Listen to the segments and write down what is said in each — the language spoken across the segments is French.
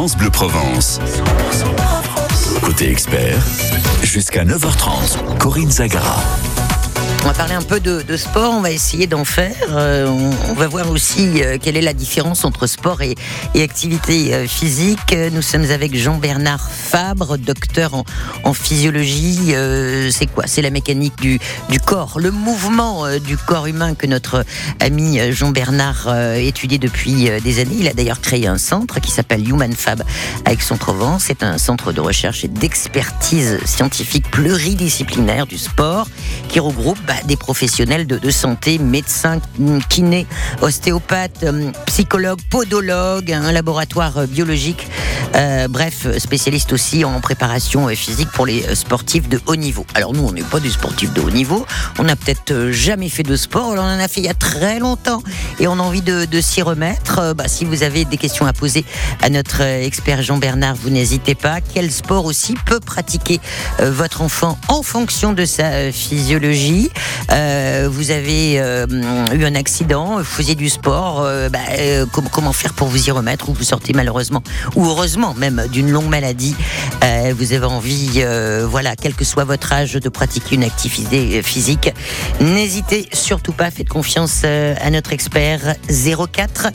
France Bleu Provence. Côté expert, jusqu'à 9h30, Corinne Zagara. On va parler un peu de, sport, on va essayer d'en faire. Euh, on, va voir aussi euh, quelle est la différence entre sport et, activité euh, physique. Nous sommes avec Jean-Bernard Fabre, docteur en, physiologie. C'est quoi? C'est la mécanique du, du corps, le mouvement du corps humain que notre ami Jean-Bernard étudie depuis des années. Il a d'ailleurs créé un centre qui s'appelle Human Fab à Aix-en-Provence. C'est un centre de recherche et d'expertise scientifique pluridisciplinaire du sport qui regroupe bah, des professionnels de, santé, médecins, kinés, ostéopathes, euh, psychologues, podologues, un laboratoire euh, biologique, euh, bref, spécialistes aussi en préparation physique pour les sportifs de haut niveau. Alors nous, on n'est pas des sportifs de haut niveau, on n'a peut-être jamais fait de sport, on en a fait il y a très longtemps et on a envie de, s'y remettre. Bah, si vous avez des questions à poser à notre expert Jean-Bernard, vous n'hésitez pas. Quel sport aussi peut pratiquer votre enfant en fonction de sa physiologie? Euh, Vous avez euh, eu un accident, vous faisiez du sport, euh, bah, com- comment faire pour vous y remettre ou vous sortez malheureusement ou heureusement même d'une longue maladie? Vous avez envie, voilà, quel que soit votre âge, de pratiquer une activité physique. N'hésitez surtout pas, faites confiance à notre expert 04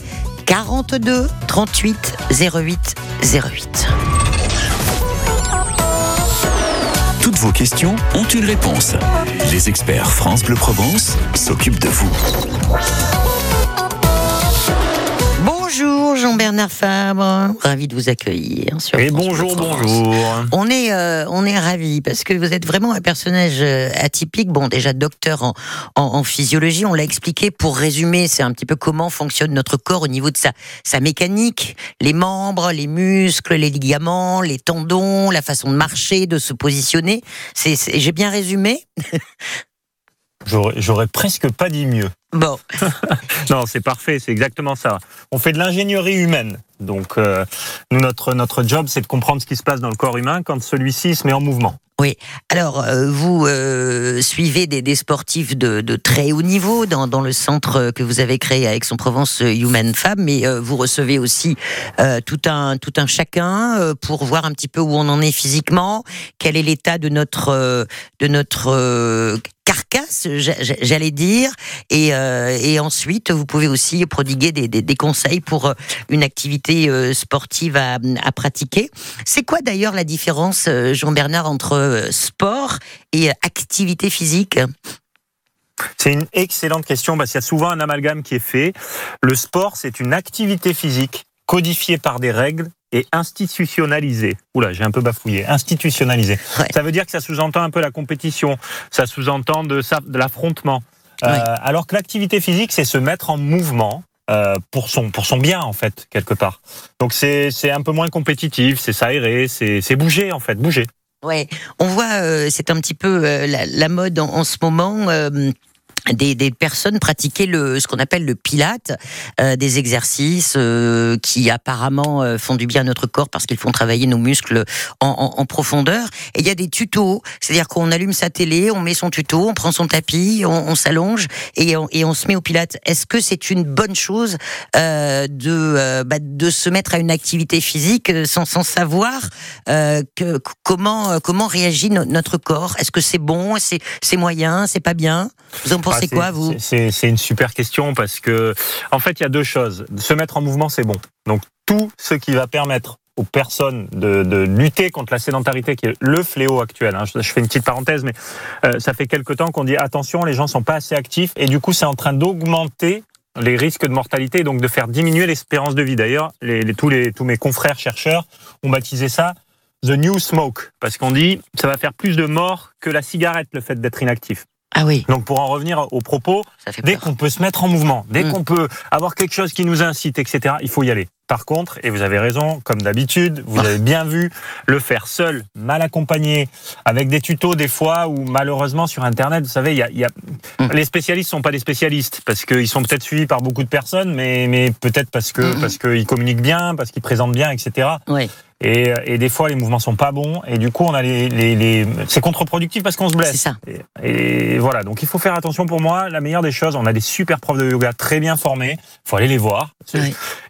42 38 08 08. Toutes vos questions ont une réponse. Les experts France Bleu Provence s'occupent de vous. Bonjour Jean-Bernard Fabre, ravi de vous accueillir. Sur Et France bonjour, bonjour. On est, euh, on est ravis parce que vous êtes vraiment un personnage euh, atypique. Bon, déjà docteur en, en, en physiologie, on l'a expliqué. Pour résumer, c'est un petit peu comment fonctionne notre corps au niveau de sa, sa mécanique, les membres, les muscles, les ligaments, les tendons, la façon de marcher, de se positionner. J'ai bien résumé? J'aurais presque pas dit mieux. Bon, Non, c'est parfait, c'est exactement ça. On fait de l'ingénierie humaine. Donc, euh, nous, notre, notre job, c'est de comprendre ce qui se passe dans le corps humain quand celui-ci se met en mouvement. Oui. Alors, euh, vous euh, suivez des, des sportifs de, de très haut niveau dans, dans le centre que vous avez créé à Aix-en-Provence, euh, Human Fab, mais euh, vous recevez aussi euh, tout un tout un chacun euh, pour voir un petit peu où on en est physiquement, quel est l'état de notre de notre euh, carcasse, j'a- j'a- j'allais dire, et, euh, et ensuite vous pouvez aussi prodiguer des, conseils pour euh, une activité euh, sportive à, à pratiquer. C'est quoi d'ailleurs la différence, Jean-Bernard, entre sport et activité physique? C'est une excellente question parce qu'il y a souvent un amalgame qui est fait. Le sport, c'est une activité physique codifiée par des règles et institutionnalisée. Oula, j'ai un peu bafouillé. Institutionnalisée. Ouais. Ça veut dire que ça sous-entend un peu la compétition, ça sous-entend de, ça- de l'affrontement. Euh, Ouais. alors que l'activité physique, c'est se mettre en mouvement. euh, pour son pour son bien en fait quelque part donc c'est c'est un peu moins compétitif c'est s'aérer c'est c'est bouger en fait bouger Ouais, on voit, euh, c'est un petit peu la, la mode en, en ce moment. Des, des personnes pratiquer le ce qu'on appelle le pilate, euh, des exercices euh, qui apparemment euh, font du bien à notre corps parce qu'ils font travailler nos muscles en, en, en profondeur. Et il y a des tutos, c'est-à-dire qu'on allume sa télé, on met son tuto, on prend son tapis, on, on s'allonge et on, et on se met au pilate. Est-ce que c'est une bonne chose euh, de euh, bah, de se mettre à une activité physique euh, sans, sans savoir que, comment comment réagit no- notre corps? Est-ce que c'est bon? C'est c'est moyen? C'est pas bien? Ah, c'est- quoi vous c'est une super question parce que, en fait, il y a deux choses. Se mettre en mouvement, c'est bon. Donc, tout ce qui va permettre aux personnes de, de lutter contre la sédentarité, qui est le fléau actuel. hein. Je, je fais une petite parenthèse, mais euh, ça fait quelque temps qu'on dit attention, les gens sont pas assez actifs, et du coup, c'est en train d'augmenter les risques de mortalité, et donc de faire diminuer l'espérance de vie. D'ailleurs, les, les- tous, les, tous mes confrères chercheurs ont baptisé ça The New Smoke, parce qu'on dit ça va faire plus de morts que la cigarette, le fait d'être inactif. Ah oui, Donc pour en revenir aux propos, dès qu'on peut se mettre en mouvement, dès Mm. qu'on peut avoir quelque chose qui nous incite, etc., il faut y aller. Par contre, et vous avez raison, comme d'habitude, vous avez bien vu, le faire seul, mal accompagné, avec des tutos des fois où malheureusement sur Internet, vous savez, il y a, y a- Mm. les spécialistes sont pas des spécialistes parce qu'ils sont peut-être suivis par beaucoup de personnes, mais, mais peut-être parce que Mm. parce qu'ils communiquent bien, parce qu'ils présentent bien, etc. Et, et des fois, les mouvements sont pas bons, et du coup, on a les, les, les... c'est contre-productif parce qu'on se blesse. C'est ça. Et, et voilà, donc il faut faire attention pour moi. La meilleure des choses, on a des super profs de yoga très bien formés. faut aller les voir.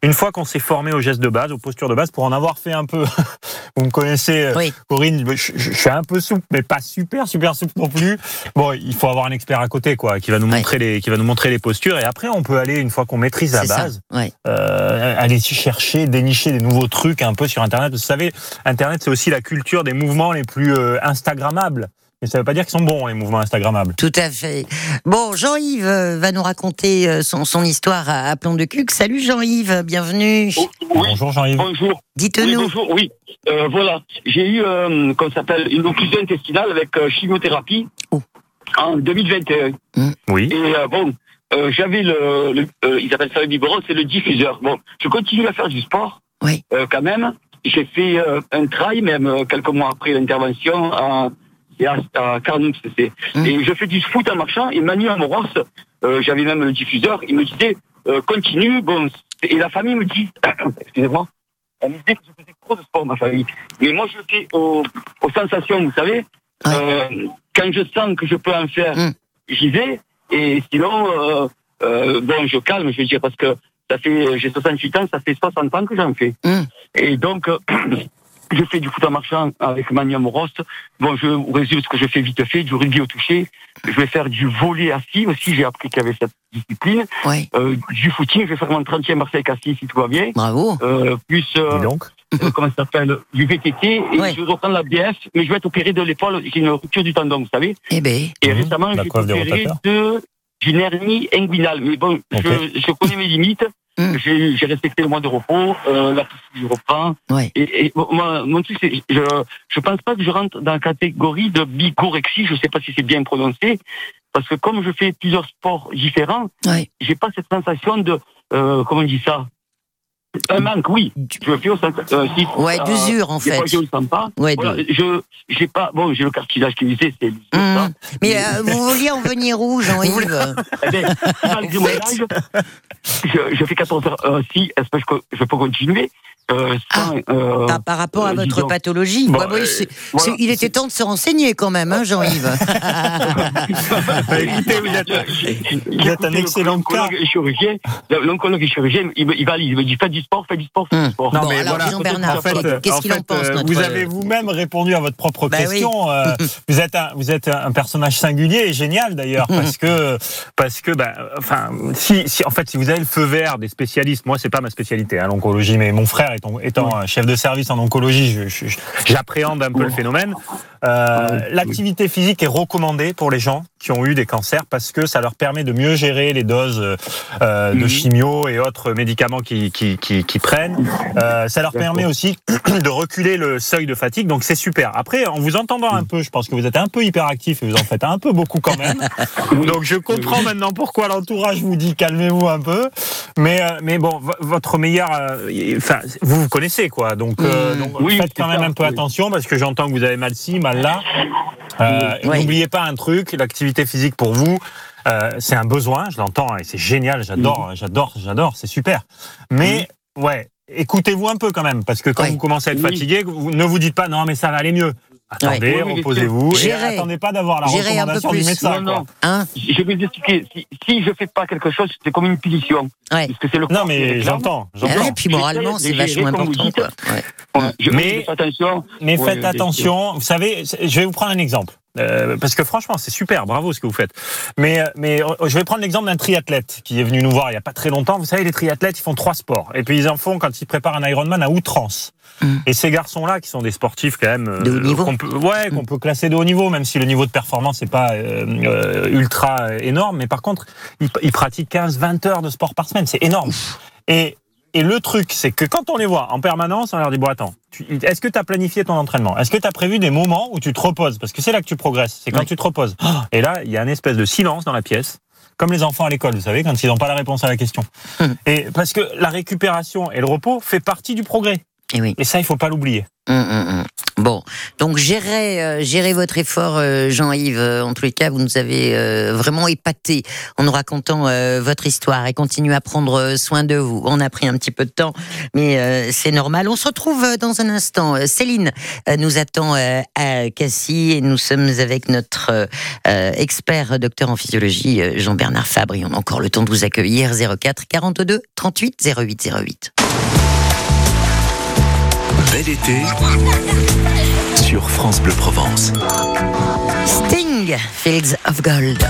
Une fois qu'on s'est formé aux gestes de base, aux postures de base, pour en avoir fait un peu, vous me connaissez, euh, Oui. Corinne, je, je- je suis un peu souple, mais pas super, super souple non plus. Bon, il faut avoir un expert à côté, quoi, qui va nous montrer les, qui va nous montrer les postures, et après, on peut aller, une fois qu'on maîtrise la base, euh, aller chercher, dénicher des nouveaux trucs un peu sur Internet. Vous savez, Internet, c'est aussi la culture des mouvements les plus euh, Instagrammables. Mais ça veut pas dire qu'ils sont bons, les mouvements Instagrammables. Tout à fait. Bon, Jean-Yves euh, va nous raconter euh, son, son histoire à, à Plomb de Cuc. Salut Jean-Yves, bienvenue. Oh, oui, Bonjour Jean-Yves. bonjour. Oui, Dites-nous. bonjour, oui. Euh, voilà, j'ai eu, euh, comme ça s'appelle, une occlusion intestinale avec euh, chimiothérapie Oh. en 2021. Oui. Et euh, bon, euh, j'avais le, le euh, ils appellent ça le biberon, c'est le diffuseur. Bon, je continue à faire du sport, Oui. euh, quand même. J'ai fait euh, un trail, même euh, quelques mois après l'intervention, à, à, Carnoux, c'est. Mm. Et je fais du foot en marchant, et Manu Amoros, euh, j'avais même le diffuseur, il me disait, euh, continue, bon, et la famille me dit, excusez-moi, elle me disait que je faisais trop de sport, ma famille. Mais moi, je le fais aux, aux sensations, vous savez. Ouais. Euh, quand je sens que je peux en faire, Mm. j'y vais. Et sinon, bon, je calme, je veux dire, parce que ça fait, j'ai 68 ans, ça fait 60 ans que j'en fais. Mm. Et donc, euh, je fais du foot en marchant avec Manu Amoros. Bon, je vous résume ce que je fais vite fait, du rugby au toucher. Je vais faire du volet assis aussi, j'ai appris qu'il y avait cette discipline. Ouais. Euh, du footing, je vais faire mon 30e Marseille assis si tout va bien. Bravo. Euh, plus, euh, donc. euh, comment ça s'appelle, du VTT. Et Ouais. je vais reprendre la BF, mais je vais être opéré de l'épaule. J'ai une rupture du tendon, vous savez. Eh ben, Et récemment, La j'ai été opéré rotateurs. D'une hernie inguinale. Mais bon, je, je connais mes limites. Mm. J'ai j'ai respecté le mois de repos. Euh, la je reprends. ouais. Et, et moi, mon truc, c'est, je, je pense pas que je rentre dans la catégorie de bigorexie. Je sais pas si c'est bien prononcé. Parce que comme je fais plusieurs sports différents, Ouais. j'ai pas cette sensation de, euh, comment on dit ça? Un manque, oui. Je fais au euh, si, Ouais, euh, d'usure en fait. je sens pas. Ouais, Voilà, je, j'ai pas, bon, j'ai le cartilage qui lisait, c'est ça. Mais euh, vous vouliez en venir où, Jean-Yves Eh bien, malgré mon âge, je, je fais 14 heures euh, si, est-ce que je, je peux continuer euh, sans, euh, par, par rapport à euh, votre disons- pathologie Bon, Ouais, oui, euh, c'est- voilà. c'est- Il était temps de se renseigner quand même, hein, Jean-Yves. Bah, écoutez, vous êtes, vous êtes un excellent cas. Chirurgien, l'oncologue et chirurgien, il, me- il valide, il me dit fais du sport, fais du sport, Hum. du sport. Bon, alors, Jean Bernard, en fait, qu'est-ce qu'il en fait, pense, euh, notre- Vous avez vous-même répondu à votre propre Bah oui. question. euh, vous êtes un, vous êtes un personnage singulier et génial d'ailleurs parce que parce que bah, enfin si, si en fait si vous avez le feu vert des spécialistes, moi c'est pas ma spécialité hein, l'oncologie, mais mon frère étant, chef de service en oncologie, je- je- je- j'appréhende un peu le phénomène. Euh, Oui. L'activité physique est recommandée pour les gens qui ont eu des cancers parce que ça leur permet de mieux gérer les doses euh, de Mhm. chimio et autres médicaments qui, qui prennent. Euh, ça leur permet aussi de reculer le seuil de fatigue, donc c'est super. Après, en vous entendant un peu, je pense que vous êtes un peu hyperactif et vous en faites un peu beaucoup quand même. Donc je comprends maintenant pourquoi l'entourage vous dit calmez-vous un peu. Mais euh, mais bon, vo- votre meilleur, euh, enfin vous vous connaissez quoi. Donc, euh, Mm. donc Oui, faites quand même ça, un peu oui. attention parce que j'entends que vous avez mal ci, mal là. Euh, Oui. N'oubliez pas un truc, l'activité physique pour vous. euh, c'est un besoin, je l'entends, et c'est génial, j'adore, j'adore, j'adore, c'est super. Mais ouais, écoutez-vous un peu quand même, parce que quand Ouais. vous commencez à être Oui. fatigué, vous, ne vous dites pas non mais ça va aller mieux. Attendez, Oui, reposez-vous et attendez pas d'avoir la Gérez un peu recommandation du plus. médecin. Non, non. Hein Je vais vous expliquer. Si, si je fais pas quelque chose, c'est comme une punition. Ouais. Parce que c'est le Non mais j'entends, j'entends. ouais, puis moralement, c'est vachement important. dites. Quoi. Ouais. Je- Mais- fais attention. Mais faites attention, vous savez, je vais vous prendre un exemple. Euh, parce que franchement, c'est super, bravo ce que vous faites. Mais, euh, mais euh, je vais prendre l'exemple d'un triathlète qui est venu nous voir il y a pas très longtemps. Vous savez, les triathlètes, ils font trois sports. Et puis ils en font quand ils préparent un Ironman à outrance. Mm. Et ces garçons-là, qui sont des sportifs quand même... De haut niveau. qu'on peut, ouais, qu'on peut classer de haut niveau, même si le niveau de performance n'est pas euh, ultra énorme. Mais par contre, ils, ils pratiquent 15-20 heures de sport par semaine. C'est énorme. Et, et le truc, c'est que quand on les voit en permanence, on leur dit, bon attends, est-ce que tu as planifié ton entraînement? Est-ce que tu as prévu des moments où tu te reposes? Parce que c'est là que tu progresses, c'est quand Oui. tu te reposes. Et là, il y a une espèce de silence dans la pièce. Comme les enfants à l'école, vous savez, quand ils n'ont pas la réponse à la question. Hum. Et parce que la récupération et le repos fait partie du progrès. Et oui. Et ça, il faut pas l'oublier. Hum, hum, hum. Bon, donc gérez, euh, gérez votre effort, euh, Jean-Yves. Euh, En tous les cas, vous nous avez euh, vraiment épaté en nous racontant votre histoire et continuez à prendre soin de vous. On a pris un petit peu de temps, mais c'est normal. On se retrouve dans un instant. Céline nous attend à Cassis et nous sommes avec notre expert docteur en physiologie, Jean-Bernard Fabre. Et on a encore le temps de vous accueillir. 04 42 38 08 08. Bel été sur France Bleu Provence. Sting, Fields of Gold.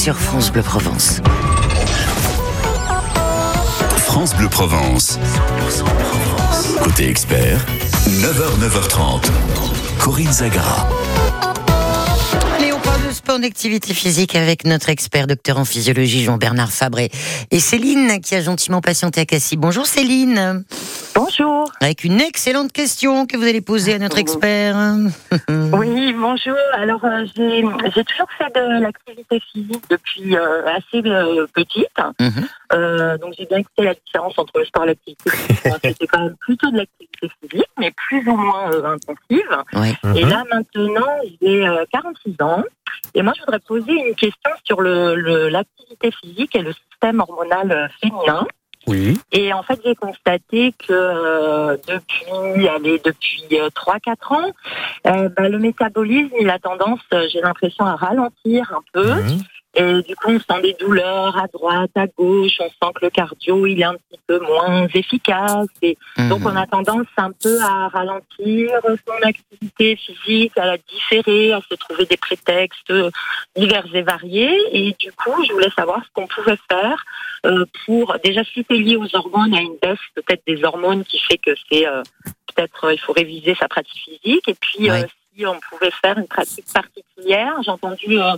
Sur France Bleu Provence. France Bleu Provence. Côté expert, 9h, 9h30. Corinne Zagara. Sport d'activité physique avec notre expert docteur en physiologie Jean-Bernard Fabré et Céline qui a gentiment patienté à Cassis. Bonjour Céline. Bonjour. Avec une excellente question que vous allez poser à notre expert. Oui, bonjour. Alors, euh, j'ai j'ai toujours fait de l'activité physique depuis euh, assez euh, petite. Mhm. Euh, donc, j'ai bien écouté la différence entre le sport et l'activité physique. C'était quand même plutôt de l'activité physique, mais plus ou moins euh, intensive. Ouais. Et là, maintenant, j'ai euh, 46 ans. Et moi, je voudrais poser une question sur le- le- l'activité physique et le système hormonal euh, féminin. Oui. Et en fait, j'ai constaté que euh, depuis, allez, depuis euh, 3-4 ans, euh, bah, le métabolisme, il a tendance, j'ai l'impression, à ralentir un peu. Mhm. Et du coup, on sent des douleurs à droite, à gauche. On sent que le cardio, il est un petit peu moins efficace. Et donc, on a tendance un peu à ralentir son activité physique, à la différer, à se trouver des prétextes divers et variés. Et du coup, je voulais savoir ce qu'on pouvait faire euh, pour, déjà, si c'est lié aux hormones, à une baisse peut-être des hormones qui fait que c'est euh, peut-être, euh, il faut réviser sa pratique physique. Et puis, euh, si on pouvait faire une pratique particulière, j'ai entendu euh,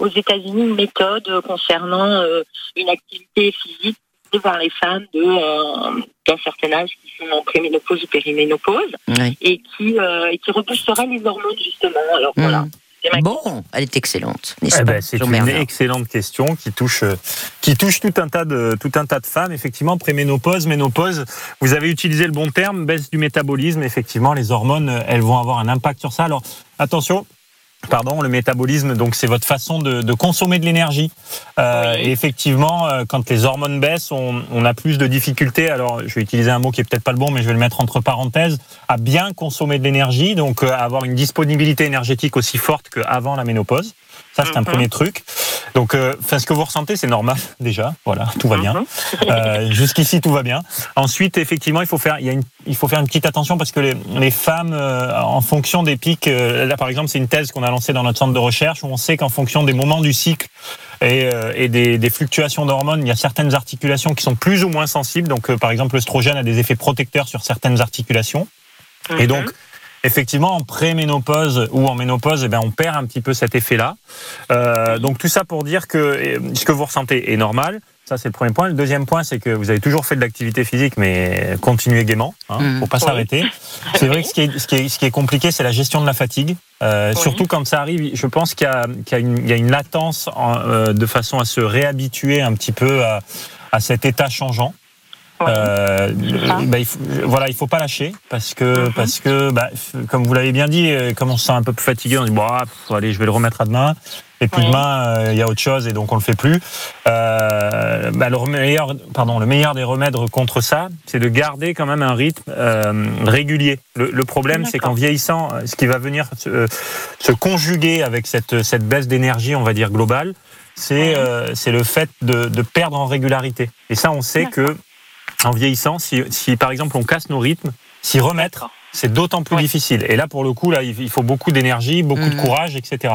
aux États-Unis une méthode euh, concernant euh, une activité physique vers les femmes de euh, d'un certain âge qui sont en préménopause ou périménopause et qui euh, et qui reboosterait les hormones justement. Alors voilà. Mm. Ma Bon, elle est excellente, Eh ben, c'est une excellente question qui touche qui touche tout un tas de tout un tas de femmes. Effectivement, préménopause, ménopause. Vous avez utilisé le bon terme, baisse du métabolisme. Effectivement, les hormones, elles vont avoir un impact sur ça. Alors attention. Pardon, le métabolisme, donc c'est votre façon de, de consommer de l'énergie. Euh, Oui. Et effectivement, euh, quand les hormones baissent, on, on a plus de difficultés. Alors, je vais utiliser un mot qui est peut-être pas le bon, mais je vais le mettre entre parenthèses, à bien consommer de l'énergie, donc euh, à avoir une disponibilité énergétique aussi forte qu'avant la ménopause. Ça, c'est un Mhm. premier truc. Donc, euh, ce que vous ressentez, c'est normal déjà. Voilà, tout va bien. Mhm. Euh, Jusqu'ici, tout va bien. Ensuite, effectivement, il faut faire, il, y a une, il faut faire une petite attention parce que les, les femmes, euh, en fonction des pics, euh, là, par exemple, c'est une thèse qu'on a lancée dans notre centre de recherche où on sait qu'en fonction des moments du cycle et, euh, et des, des fluctuations d'hormones, il y a certaines articulations qui sont plus ou moins sensibles. Donc, euh, par exemple, l'œstrogène a des effets protecteurs sur certaines articulations. Et donc, effectivement, en préménopause ou en ménopause, eh ben, on perd un petit peu cet effet-là. Euh, donc, tout ça pour dire que euh, ce que vous ressentez est normal. Ça, c'est le premier point. Le deuxième point, c'est que vous avez toujours fait de l'activité physique, mais continuez gaiement. Hein, Mhm. faut pas Oui. s'arrêter. C'est vrai que ce qui est, ce qui est, ce qui est compliqué, c'est la gestion de la fatigue. Euh, Oui. Surtout quand ça arrive, je pense qu'il y a, qu'il y a une, il y a une latence en, euh, de façon à se réhabituer un petit peu à, à cet état changeant. Ouais. Euh, ça. bah, il faut, voilà, il faut pas lâcher parce que Mhm. parce que bah, comme vous l'avez bien dit, euh, comme on se sent un peu plus fatigué, on dit bon, ah, pff, allez, je vais le remettre à demain. Et puis demain, euh, il y a autre chose et donc on le fait plus. Euh, bah, le meilleur, pardon, le meilleur des remèdes contre ça, c'est de garder quand même un rythme euh, régulier. Le, le problème, c'est qu'en vieillissant, ce qui va venir se, se conjuguer avec cette cette baisse d'énergie, on va dire globale, c'est Ouais. euh, c'est le fait de, de perdre en régularité. Et ça, on sait que en vieillissant, si, si par exemple on casse nos rythmes, s'y remettre, c'est d'autant plus Ouais. difficile. Et là, pour le coup, là, il faut beaucoup d'énergie, beaucoup de Mhm. courage, etc.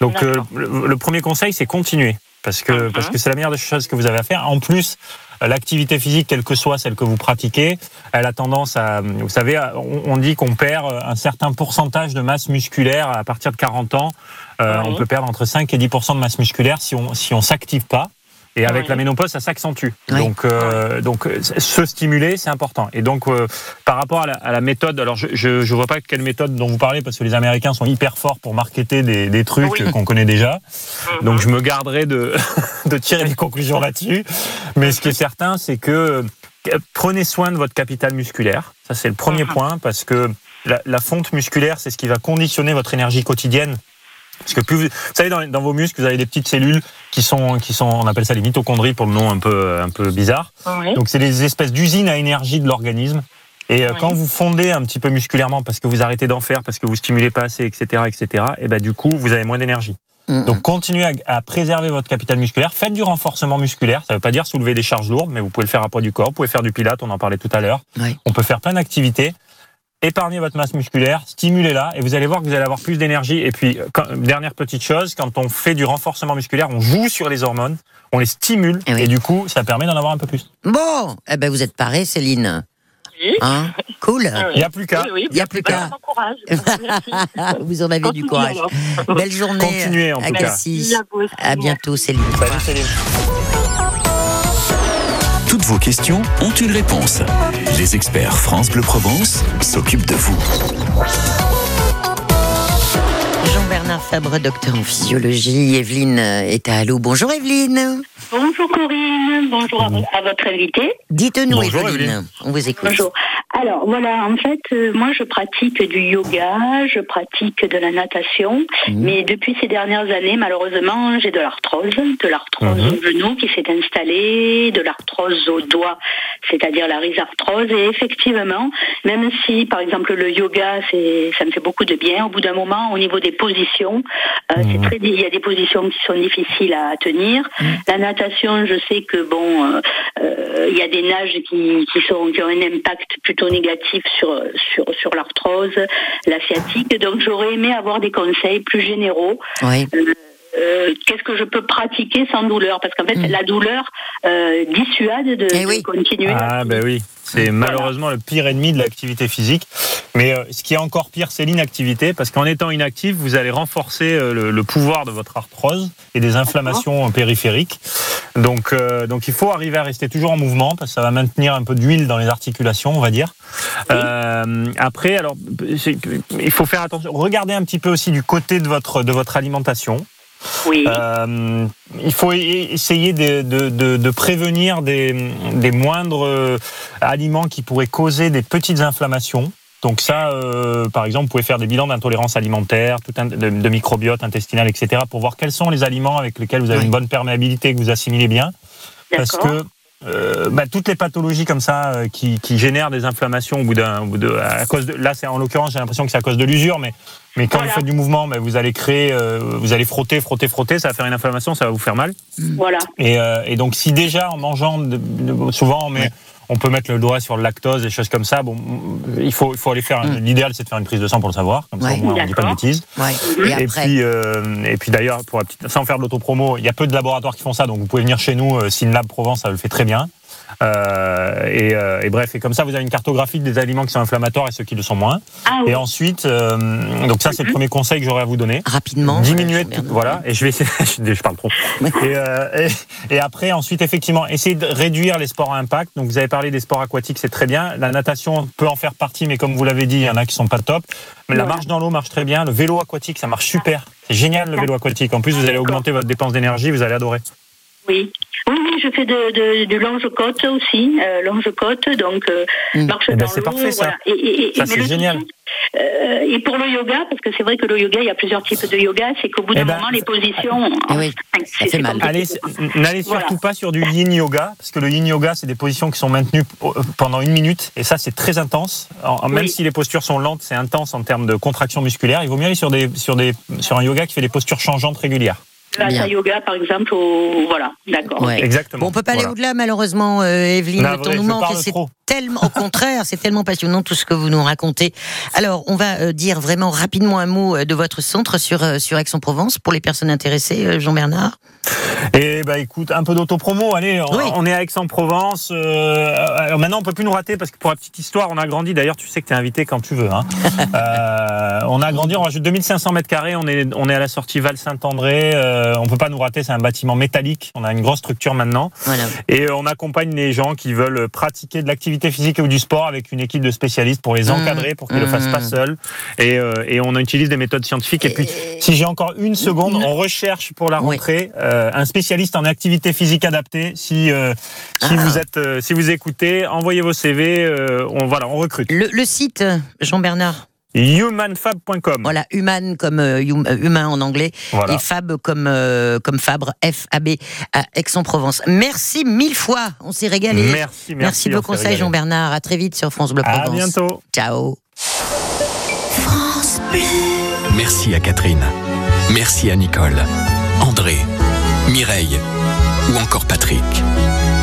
Donc, euh, le, le premier conseil, c'est continuer, parce que Mhm. parce que c'est la meilleure des choses que vous avez à faire. En plus, euh, l'activité physique, quelle que soit celle que vous pratiquez, elle a tendance à, vous savez, on, on dit qu'on perd un certain pourcentage de masse musculaire à partir de 40 ans. Euh, Oui. On peut perdre entre 5 et 10% de masse musculaire si on si on s'active pas. Et avec Oui. la ménopause, ça s'accentue. Oui. Donc, euh, donc euh, se stimuler, c'est important. Et donc, euh, par rapport à la, à la méthode, alors je, je vois pas quelle méthode dont vous parlez parce que les Américains sont hyper forts pour marketer des, des trucs Oui. qu'on connaît déjà. Mhm. Donc, je me garderai de, de tirer des conclusions là-dessus. Mais ce qui est certain, c'est que prenez soin de votre capital musculaire. Ça, c'est le premier Mhm. point parce que la, la fonte musculaire, c'est ce qui va conditionner votre énergie quotidienne. Parce que plus vous, vous savez, dans, dans vos muscles, vous avez des petites cellules qui sont, qui sont, on appelle ça les mitochondries pour le nom un peu, un peu bizarre. Oui. Donc, c'est des espèces d'usines à énergie de l'organisme. Et euh, Oui. quand vous fondez un petit peu musculairement parce que vous arrêtez d'en faire, parce que vous stimulez pas assez, etc., etc., et ben du coup, vous avez moins d'énergie. Donc, continuez à, à préserver votre capital musculaire. Faites du renforcement musculaire. Ça veut pas dire soulever des charges lourdes, mais vous pouvez le faire à poids du corps. Vous pouvez faire du pilate, on en parlait tout à l'heure. On peut faire plein d'activités. Épargnez votre masse musculaire, stimulez-la, et vous allez voir que vous allez avoir plus d'énergie. Et puis, quand- dernière petite chose, quand on fait du renforcement musculaire, on joue sur les hormones, on les stimule, Eh oui. et du coup, ça permet d'en avoir un peu plus. Bon, eh ben vous êtes parée, Céline. Oui. Hein Cool. Ah oui. Il n'y a plus qu'à. Oui, oui. Il y a plus qu'à. Vous en avez du courage. alors. Belle journée. Continuez, en tout cas. Merci. À bientôt, Céline. Salut Céline. Toutes vos questions ont une réponse. Les experts France Bleu Provence s'occupent de vous. Jean-Bernard Fabre, docteur en physiologie. Evelyne est à Allo. Bonjour Evelyne. Bonjour Corinne, bonjour à, vo- à votre invité. Dites-nous, Bonjour, Evelyne. Evelyne. On vous écoute. Bonjour. Alors voilà, en fait, euh, moi je pratique du yoga, je pratique de la natation, Mhm. mais depuis ces dernières années, malheureusement, j'ai de l'arthrose, de l'arthrose Mhm. au genou qui s'est installée, de l'arthrose au doigt, c'est-à-dire la rhizarthrose. Et effectivement, même si par exemple le yoga, c'est, ça me fait beaucoup de bien, au bout d'un moment, au niveau des positions, euh, c'est très, il y a des positions qui sont difficiles à tenir. La natation, je sais que bon, euh, euh, il y a des nages qui, qui, sont, qui ont un impact plutôt négatif sur, sur, sur l'arthrose, la sciatique. Donc j'aurais aimé avoir des conseils plus généraux. Oui. Euh, Qu'est-ce que je peux pratiquer sans douleur? Parce qu'en fait, la douleur euh, dissuade de. Eh de oui. continuer. Ah ben oui, c'est malheureusement le pire ennemi de l'activité physique. Mais euh, ce qui est encore pire, c'est l'inactivité, parce qu'en étant inactif, vous allez renforcer euh, le, le pouvoir de votre arthrose et des inflammations euh, périphériques. Donc, euh, donc il faut arriver à rester toujours en mouvement, parce que ça va maintenir un peu d'huile dans les articulations, on va dire. Euh, après, alors, il faut faire attention. Regardez un petit peu aussi du côté de votre de votre alimentation. Oui. Euh, il faut essayer de, de- de- de prévenir des, des moindres euh, aliments qui pourraient causer des petites inflammations. Donc ça, euh, par exemple, vous pouvez faire des bilans d'intolérance alimentaire, tout un, de, de microbiote intestinal, etc., pour voir quels sont les aliments avec lesquels vous avez Oui. une bonne perméabilité, que vous assimilez bien. Parce que euh, bah, toutes les pathologies comme ça euh, qui, qui génèrent des inflammations au bout d'un, au bout de, à cause de, là c'est en l'occurrence j'ai l'impression que c'est à cause de l'usure, mais mais quand Voilà. vous faites du mouvement, bah, vous allez créer, euh, vous allez frotter, frotter, frotter, ça va faire une inflammation, ça va vous faire mal. Voilà. Et, euh, et donc si déjà en mangeant, de- de- souvent on, met- on peut mettre le doigt sur le lactose, des choses comme ça. Bon, il faut il faut aller faire. Mm. L'idéal c'est de faire une prise de sang pour le savoir, comme ça Ouais. au moins on dit pas de bêtises. Ouais. Et Et après, puis, euh, et puis d'ailleurs, pour la petite- sans faire de l'autopromo, il y a peu de laboratoires qui font ça, donc vous pouvez venir chez nous, euh, Synlab Provence, ça le fait très bien. Euh, et, euh, et bref, et comme ça, vous avez une cartographie des aliments qui sont inflammatoires et ceux qui le sont moins. Ah oui. Et ensuite, euh, donc ça, c'est le premier conseil que j'aurais à vous donner. rapidement. Diminuer, tout- voilà. Et je vais essayer, je parle trop. Et, euh, et, et après, ensuite, effectivement, essayer de réduire les sports à impact. Donc, vous avez parlé des sports aquatiques, c'est très bien. La natation peut en faire partie, mais comme vous l'avez dit, il y en a qui sont pas top. Mais la marche dans l'eau marche très bien. Le vélo aquatique, ça marche super. C'est génial le vélo aquatique. En plus, vous allez augmenter votre dépense d'énergie, vous allez adorer. Oui. Oui, oui, je fais de, de, de longe-côte aussi, euh, longe-côte, donc euh, Mm. marche Eh ben, dans c'est l'eau, parfait, ça. voilà. Et, et- et- Ça, c'est le génial. euh, et pour le yoga, parce que c'est vrai que le yoga, il y a plusieurs types de yoga, c'est qu'au bout d'un Eh ben, moment, les positions... Eh oui, Enfin, ça c'est- fait c'est mal. Allez, n'allez Voilà. surtout pas sur du yin yoga, parce que le yin yoga, c'est des positions qui sont maintenues euh, pendant une minute, et ça, c'est très intense. En- en- même Oui. si les postures sont lentes, c'est intense en termes de contraction musculaire. Il vaut mieux aller sur, des, sur, des, sur un yoga qui fait des postures changeantes régulières. Bien. hatha yoga, par exemple, au... voilà, d'accord. Ouais. Exactement. Bon, on peut pas aller Voilà. au-delà, malheureusement, euh, Evelyne. Navré, le temps nous manque. C'est trop. tellement, au contraire, c'est tellement passionnant tout ce que vous nous racontez. Alors, on va euh, dire vraiment rapidement un mot euh, de votre centre sur, euh, sur Aix-en-Provence pour les personnes intéressées, euh, Jean-Bernard. Et bah écoute, un peu d'autopromo. Allez, on, Oui. on est à Aix-en-Provence. euh, alors maintenant, on peut plus nous rater parce que pour la petite histoire, on a grandi. D'ailleurs, tu sais que tu es invité quand tu veux. Hein. Euh, on a grandi, on rajoute 2500 mètres carrés. On est, on est à la sortie Val-Saint-André. Euh, on peut pas nous rater. C'est un bâtiment métallique. On a une grosse structure maintenant. Voilà. Et euh, on accompagne les gens qui veulent pratiquer de l'activité physique ou du sport avec une équipe de spécialistes pour les Mmh. encadrer, pour qu'ils ne le fassent pas Mmh. seuls. Et, euh, et on utilise des méthodes scientifiques. Et puis, si j'ai encore une seconde, on recherche pour la Oui. rentrée euh, un spécialiste en activité physique adaptée. Si, si, Ah. vous êtes, si vous écoutez, envoyez vos CV. on, voilà, on recrute. Le, le site, euh, Jean-Bernard. Humanfab.com. Voilà, human comme euh, hum- euh, humain en anglais Voilà. et fab comme euh, comme Fabre, F A B à Aix-en-Provence. Merci mille fois, on s'est régalé. Merci, merci. Merci conseils, régalé. Jean-Bernard. À très vite sur France Bleu À Provence. bientôt. Ciao. Merci à Catherine. Merci à Nicole, André, Mireille ou encore Patrick.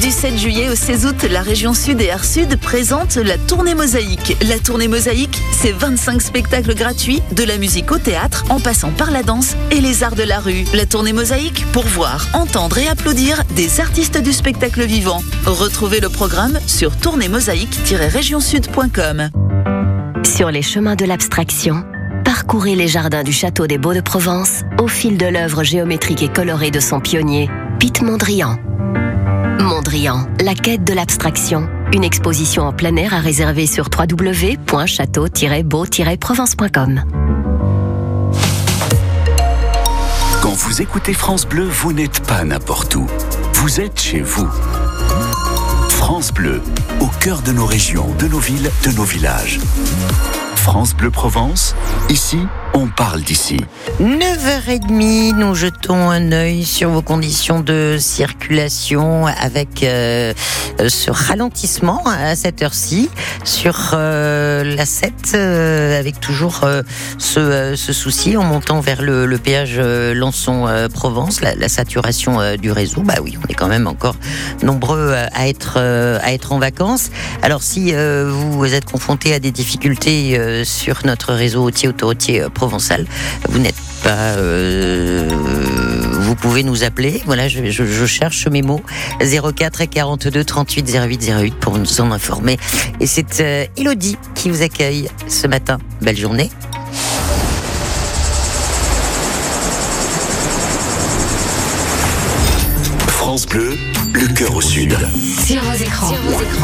Du 7 juillet au 16 août, la région Sud et Art Sud présente la Tournée Mosaïque. La Tournée Mosaïque, c'est 25 spectacles gratuits, de la musique au théâtre, en passant par la danse et les arts de la rue. La Tournée Mosaïque, pour voir, entendre et applaudir des artistes du spectacle vivant. Retrouvez le programme sur tournéemosaïque-régionsud.com. Sur les chemins de l'abstraction, parcourez les jardins du château des Beaux de Provence au fil de l'œuvre géométrique et colorée de son pionnier, Pete Mondrian. Mondrian, la quête de l'abstraction. Une exposition en plein air à réserver sur www.château-beau-provence.com. Quand vous écoutez France Bleu, vous n'êtes pas n'importe où. Vous êtes chez vous. France Bleu, au cœur de nos régions, de nos villes, de nos villages. France Bleu Provence, ici, on parle d'ici. 9h30, nous jetons un œil sur vos conditions de circulation avec euh, ce ralentissement à cette heure-ci sur euh, la 7 euh, avec toujours ce, souci en montant vers le, péage Lançon-Provence, la, la saturation du réseau. Bah oui, on est quand même encore nombreux à être, à être en vacances. Alors si vous êtes confronté à des difficultés sur notre réseau routier autoroutier provençal, vous n'êtes pas, euh, vous pouvez nous appeler. Voilà, je, je- je cherche mes mots 04 42 38 08 08 pour nous en informer. Et c'est euh, Elodie qui vous accueille ce matin. Belle journée. France Bleu, le cœur au sud. Sur vos écrans,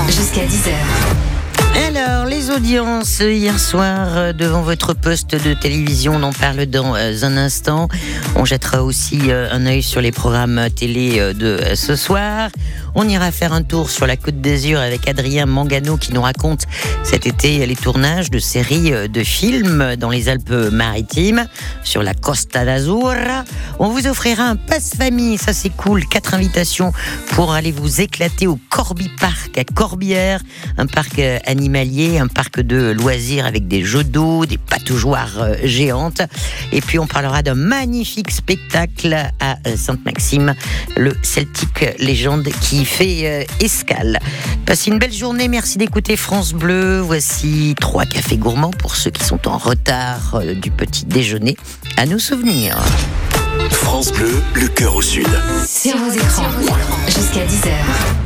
jusqu'à 10h. Alors, les audiences hier soir euh, devant votre poste de télévision, on en parle dans euh, un instant. On jettera aussi euh, un œil sur les programmes télé de ce soir. On ira faire un tour sur la Côte d'Azur avec Adrien Mangano qui nous raconte cet été les tournages de séries de films dans les Alpes-Maritimes sur la Costa d'Azur. On vous offrira un passe-famille, ça c'est cool, quatre invitations pour aller vous éclater au Corby Park à Corbière, un parc euh, animalier, un parc de loisirs avec des jeux d'eau, des pataugeoires euh, géantes. Et puis on parlera d'un magnifique spectacle à euh, Sainte-Maxime, le Celtic Légende qui fait euh, escale. Passez une belle journée, merci d'écouter France Bleu. Voici trois cafés gourmands pour ceux qui sont en retard du petit déjeuner. À nos souvenirs. France Bleu, le cœur au sud. Sur vos écrans, jusqu'à 10h.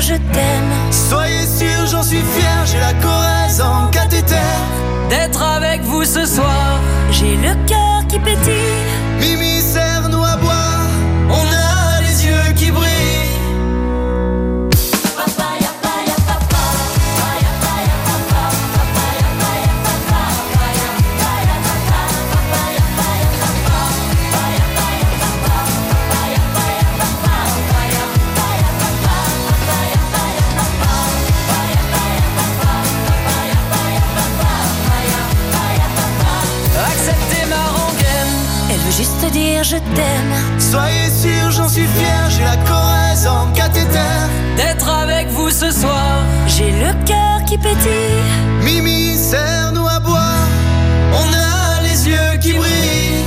dire je t'aime. Soyez sûr, j'en suis fier, j'ai la Corrèze en cathéter. D'être avec vous ce soir, j'ai le cœur qui pétille. Dire je t'aime. Soyez sûr, j'en suis fier, j'ai la Corrèze en cathéter. D'être avec vous ce soir. J'ai le cœur qui pétille. Mimi, serre-nous à boire, on a les yeux qui brillent.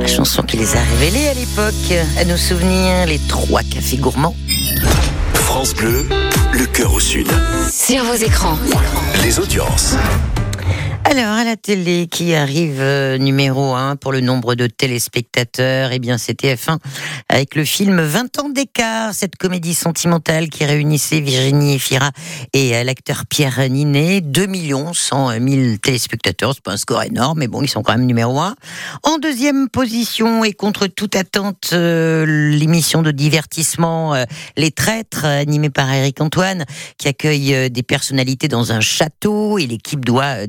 La chanson qui les a révélés à l'époque. À nos souvenirs, les trois cafés gourmands. France Bleu, le cœur au sud. Sur vos écrans. Les audiences. Alors, à la télé, qui arrive euh, numéro 1 pour le nombre de téléspectateurs, eh bien, c'est TF1 avec le film 20 ans d'écart, cette comédie sentimentale qui réunissait Virginie Efira et euh, l'acteur Pierre Ninet. 2 millions 100 000 téléspectateurs, c'est pas un score énorme, mais bon, ils sont quand même numéro 1. En deuxième position, et contre toute attente, euh, l'émission de divertissement Les Traîtres, animée par Eric Antoine, qui accueille des personnalités dans un château et l'équipe doit euh,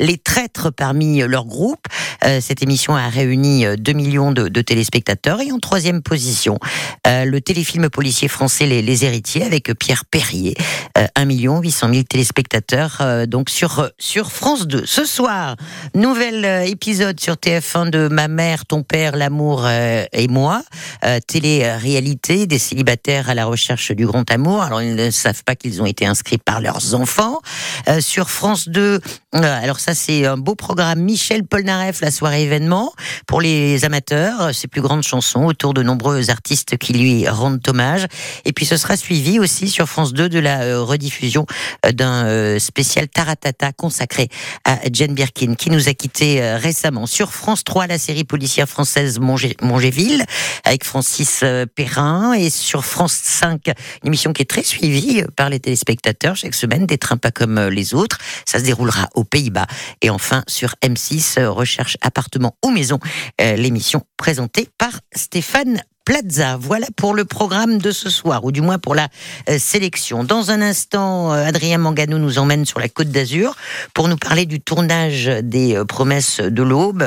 les traîtres parmi euh, leur groupe. Euh, cette émission a réuni euh, 2 millions de, téléspectateurs. Et en troisième position, euh, le téléfilm policier français Les, Héritiers avec Pierre Perrier, euh, 1 million 800 000 téléspectateurs euh, donc sur euh, sur France 2. Ce soir, nouvel euh, épisode sur TF1 de Ma mère, ton père, l'amour euh, et moi. Euh, Télé-réalité des célibataires à la recherche du grand amour. Alors ils ne savent pas qu'ils ont été inscrits par leurs enfants. Euh, sur France 2, euh, alors ça c'est un beau programme. Michel Polnareff, la soirée événement pour les amateurs. euh, Ses plus grandes chansons autour de nombreux artistes qui lui rendent hommage. Et puis ce sera suivi aussi sur France 2 de la euh, rediffusion euh, d'un euh, spécial Taratata consacré à Jane Birkin qui nous a quittés euh, récemment. Sur France 3, la série policière française Mongé- Mongéville avec Francis euh, Perrin et sur France 5, une émission qui est très suivie euh, par les téléspectateurs chaque semaine, des trains pas comme euh, les autres. Ça se déroulera aux Pays-Bas. Et enfin sur M6, euh, recherche appartement ou maison, euh, l'émission présentée par Stéphane Plaza. Voilà pour le programme de ce soir, ou du moins pour la euh, sélection. Dans un instant, Adrien Mangano nous emmène sur la Côte d'Azur pour nous parler du tournage des Promesses de l'Aube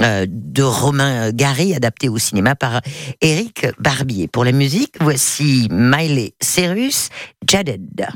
de Romain Gary, adapté au cinéma par Éric Barbier. Pour la musique, voici Miley Cyrus, Jaded.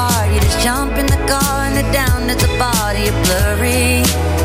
apart. You just jump in the car and they're down at the body You're blurry.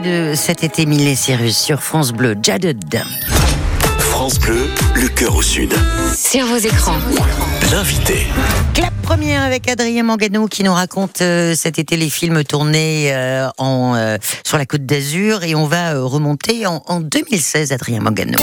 De cet été Miley Cyrus sur France Bleu, Jaded. France Bleu, le cœur au sud. Sur vos écrans. L'invité. Clap première avec Adrien Mangano qui nous raconte euh, cet été les films tournés euh, en, euh, sur la côte d'Azur et on va euh, remonter en, en 2016 Adrien Mangano.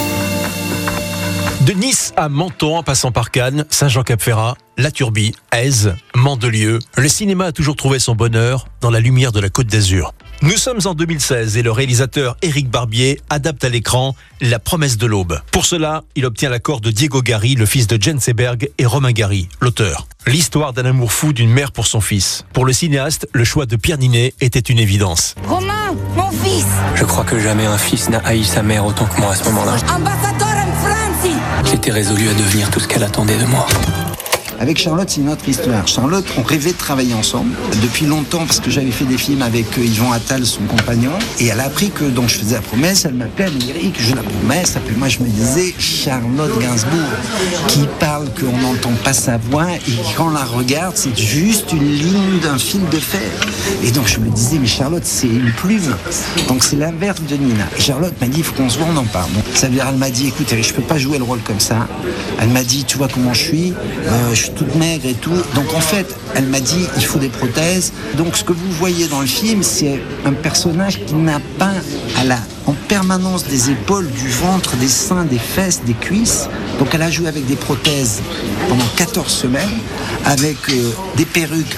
De Nice à Menton, en passant par Cannes, Saint-Jean-Cap-Ferrat, La Turbie, Aise, Mandelieu, le cinéma a toujours trouvé son bonheur dans la lumière de la Côte d'Azur. Nous sommes en 2016 et le réalisateur Éric Barbier adapte à l'écran La promesse de l'aube. Pour cela, il obtient l'accord de Diego Gary, le fils de Jane Seberg, et Romain Gary, l'auteur. L'histoire d'un amour fou d'une mère pour son fils. Pour le cinéaste, le choix de Pierre Ninet était une évidence. Romain, mon fils, Je crois que jamais un fils n'a haï sa mère autant que moi à ce moment-là. ambassadeur en France. J'étais résolu à devenir tout ce qu'elle attendait de moi. Avec Charlotte, c'est une autre histoire. Charlotte, on rêvait de travailler ensemble depuis longtemps parce que j'avais fait des films avec euh, Yvan Attal, son compagnon. Et elle a appris que donc je faisais la promesse, elle m'appelait, elle Eric, je la promesse. Et moi, je me disais Charlotte Gainsbourg, qui parle qu'on n'entend pas sa voix et quand on la regarde, c'est juste une ligne d'un fil de fer. Et donc je me disais, mais Charlotte, c'est une plume. Donc c'est l'inverse de Nina. Charlotte m'a dit, il faut qu'on se voit, on en parle. Ça veut dire, elle m'a dit, écoute, je peux pas jouer le rôle comme ça. Elle m'a dit, tu vois comment je suis, euh, toute maigre et tout. Donc en fait, elle m'a dit, il faut des prothèses. Donc ce que vous voyez dans le film, c'est un personnage qui n'a pas à la, en permanence des épaules, du ventre, des seins, des fesses, des cuisses. Donc elle a joué avec des prothèses pendant 14 semaines, avec euh, des perruques.